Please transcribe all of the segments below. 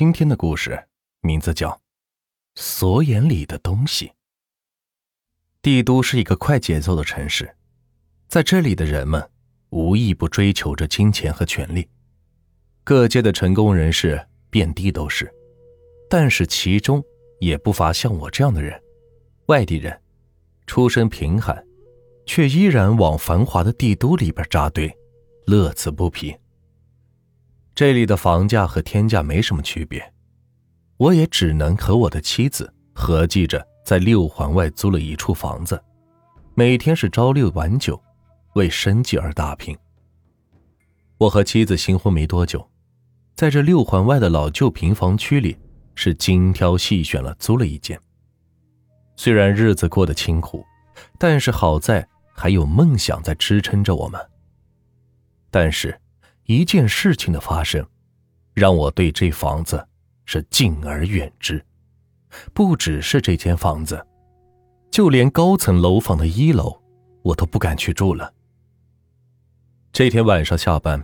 今天的故事名字叫《锁眼里的东西》。帝都是一个快节奏的城市，在这里的人们无一不追求着金钱和权力，各界的成功人士遍地都是，但是其中也不乏像我这样的人，外地人，出身贫寒，却依然往繁华的帝都里边扎堆，乐此不疲。这里的房价和天价没什么区别，我也只能和我的妻子合计着在六环外租了一处房子，每天是朝六晚九，为生计而打拼。我和妻子新婚没多久，在这六环外的老旧平房区里，是精挑细选了租了一间。虽然日子过得清苦，但是好在还有梦想在支撑着我们。但是。一件事情的发生，让我对这房子是敬而远之。不只是这间房子，就连高层楼房的一楼，我都不敢去住了。这天晚上下班，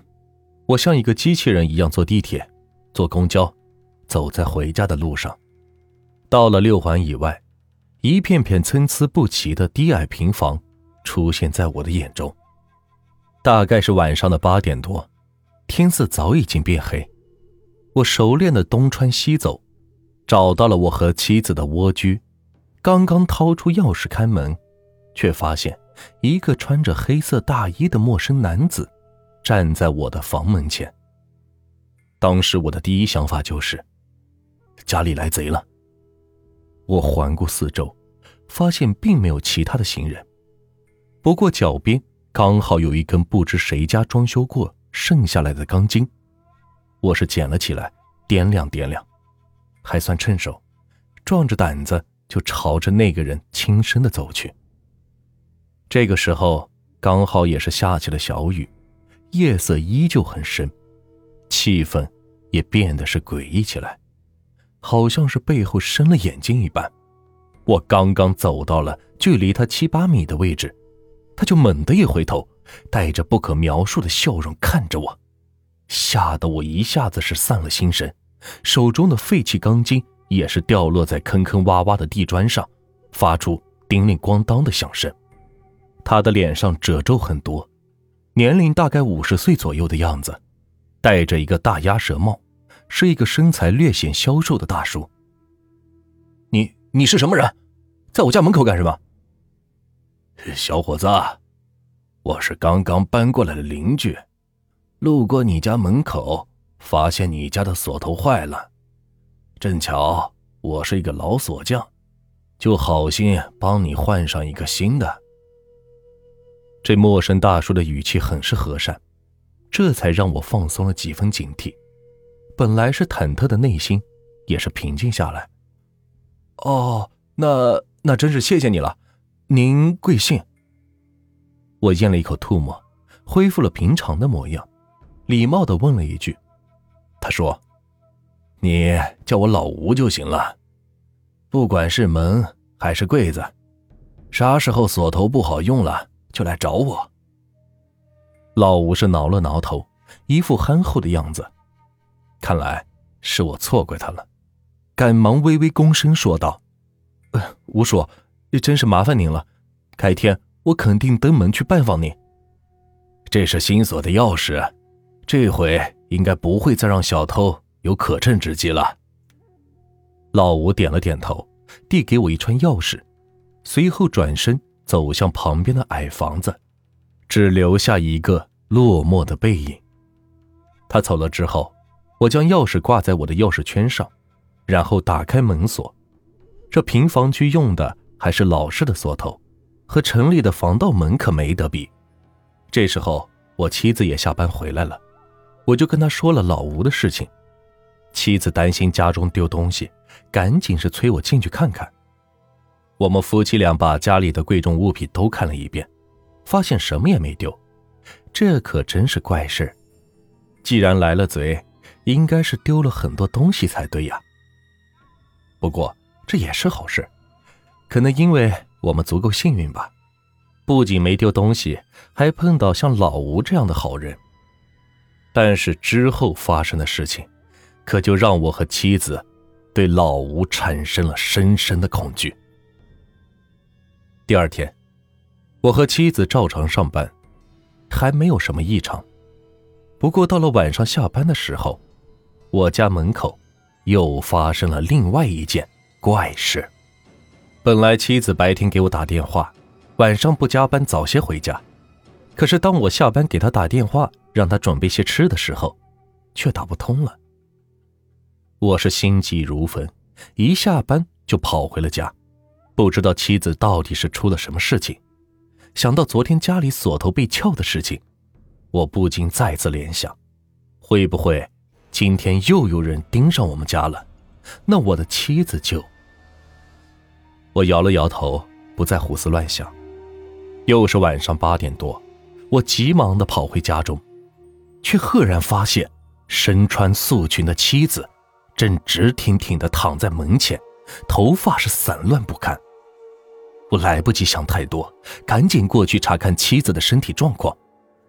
我像一个机器人一样坐地铁、坐公交，走在回家的路上。到了六环以外，一片片参差不齐的低矮平房出现在我的眼中。大概是晚上的八点多。天色早已经变黑，我熟练的东穿西走，找到了我和妻子的蜗居。刚刚掏出钥匙开门，却发现一个穿着黑色大衣的陌生男子站在我的房门前。当时我的第一想法就是家里来贼了。我环顾四周，发现并没有其他的行人，不过脚边刚好有一根不知谁家装修过。剩下来的钢筋，我是捡了起来，掂量掂量，还算趁手，壮着胆子就朝着那个人轻声的走去。这个时候刚好也是下起了小雨，夜色依旧很深，气氛也变得是诡异起来，好像是背后生了眼睛一般。我刚刚走到了距离他七八米的位置，他就猛地一回头。带着不可描述的笑容看着我，吓得我一下子是散了心神，手中的废弃钢筋也是掉落在坑坑洼洼的地砖上，发出叮铃咣当的响声。他的脸上褶皱很多，年龄大概五十岁左右的样子，戴着一个大鸭舌帽，是一个身材略显消瘦的大叔。你你是什么人，在我家门口干什么？小伙子。我是刚刚搬过来的邻居，路过你家门口，发现你家的锁头坏了，正巧我是一个老锁匠，就好心帮你换上一个新的。这陌生大叔的语气很是和善，这才让我放松了几分警惕，本来是忐忑的内心也是平静下来。哦，那那真是谢谢你了，您贵姓？我咽了一口唾沫，恢复了平常的模样，礼貌的问了一句。他说：“你叫我老吴就行了，不管是门还是柜子，啥时候锁头不好用了就来找我。”老吴是挠了挠头，一副憨厚的样子，看来是我错怪他了，赶忙微微躬身说道：“呃，吴叔，真是麻烦您了，改天。”我肯定登门去拜访你。这是新锁的钥匙，这回应该不会再让小偷有可乘之机了。老吴点了点头，递给我一串钥匙，随后转身走向旁边的矮房子，只留下一个落寞的背影。他走了之后，我将钥匙挂在我的钥匙圈上，然后打开门锁。这平房区用的还是老式的锁头。和城里的防盗门可没得比。这时候，我妻子也下班回来了，我就跟她说了老吴的事情。妻子担心家中丢东西，赶紧是催我进去看看。我们夫妻俩把家里的贵重物品都看了一遍，发现什么也没丢。这可真是怪事既然来了贼，应该是丢了很多东西才对呀。不过这也是好事，可能因为……我们足够幸运吧，不仅没丢东西，还碰到像老吴这样的好人。但是之后发生的事情，可就让我和妻子对老吴产生了深深的恐惧。第二天，我和妻子照常上班，还没有什么异常。不过到了晚上下班的时候，我家门口又发生了另外一件怪事。本来妻子白天给我打电话，晚上不加班早些回家。可是当我下班给她打电话，让她准备些吃的时候，却打不通了。我是心急如焚，一下班就跑回了家。不知道妻子到底是出了什么事情，想到昨天家里锁头被撬的事情，我不禁再次联想：会不会今天又有人盯上我们家了？那我的妻子就……我摇了摇头，不再胡思乱想。又是晚上八点多，我急忙的跑回家中，却赫然发现身穿素裙的妻子正直挺挺的躺在门前，头发是散乱不堪。我来不及想太多，赶紧过去查看妻子的身体状况，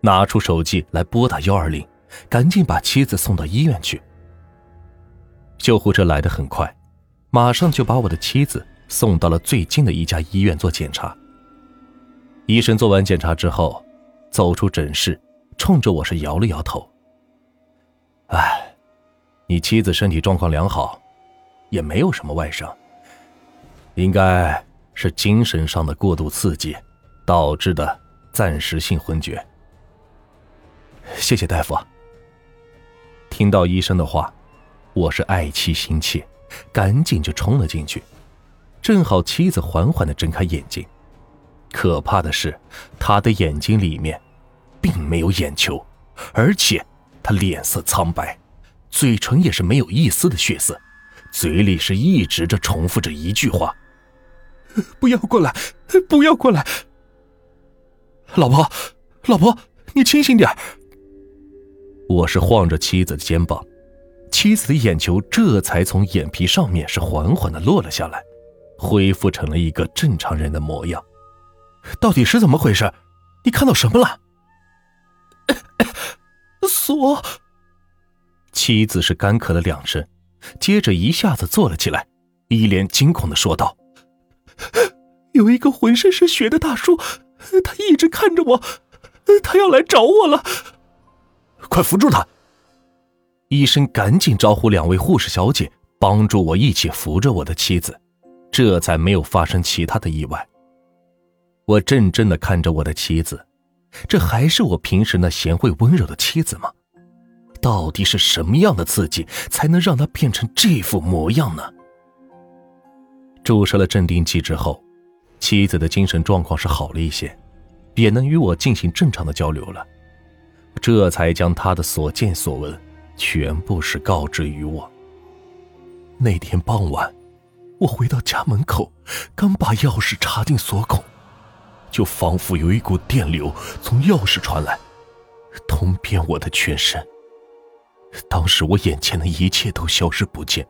拿出手机来拨打幺二零，赶紧把妻子送到医院去。救护车来得很快，马上就把我的妻子送到了最近的一家医院做检查。医生做完检查之后，走出诊室，冲着我是摇了摇头：“哎，你妻子身体状况良好，也没有什么外伤，应该……”是精神上的过度刺激导致的暂时性昏厥。谢谢大夫。听到医生的话，我是爱妻心切，赶紧就冲了进去。正好妻子缓缓的睁开眼睛，可怕的是，她的眼睛里面并没有眼球，而且他脸色苍白，嘴唇也是没有一丝的血色，嘴里是一直着重复着一句话。不要过来！不要过来！老婆，老婆，你清醒点我是晃着妻子的肩膀，妻子的眼球这才从眼皮上面是缓缓的落了下来，恢复成了一个正常人的模样。到底是怎么回事？你看到什么了？锁。妻子是干咳了两声，接着一下子坐了起来，一脸惊恐的说道。有一个浑身是血的大叔，他一直看着我，他要来找我了。快扶住他！医生赶紧招呼两位护士小姐帮助我一起扶着我的妻子，这才没有发生其他的意外。我怔怔的看着我的妻子，这还是我平时那贤惠温柔的妻子吗？到底是什么样的刺激才能让她变成这副模样呢？注射了镇定剂之后，妻子的精神状况是好了一些，也能与我进行正常的交流了。这才将他的所见所闻全部是告知于我。那天傍晚，我回到家门口，刚把钥匙插进锁孔，就仿佛有一股电流从钥匙传来，通遍我的全身。当时我眼前的一切都消失不见，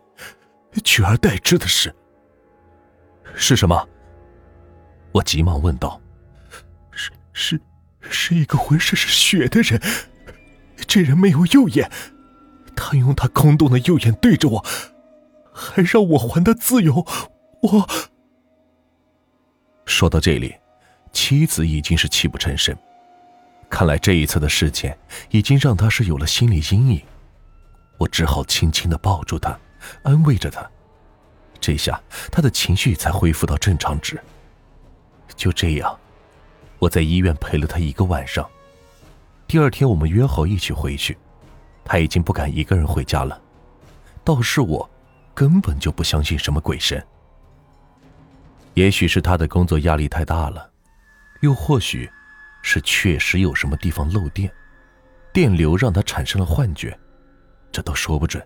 取而代之的是。是什么？我急忙问道。是是，是一个浑身是血的人。这人没有右眼，他用他空洞的右眼对着我，还让我还他自由。我说到这里，妻子已经是泣不成声。看来这一次的事件已经让他是有了心理阴影。我只好轻轻的抱住他，安慰着他。这下他的情绪才恢复到正常值。就这样，我在医院陪了他一个晚上。第二天我们约好一起回去，他已经不敢一个人回家了。倒是我，根本就不相信什么鬼神。也许是他的工作压力太大了，又或许，是确实有什么地方漏电，电流让他产生了幻觉，这都说不准。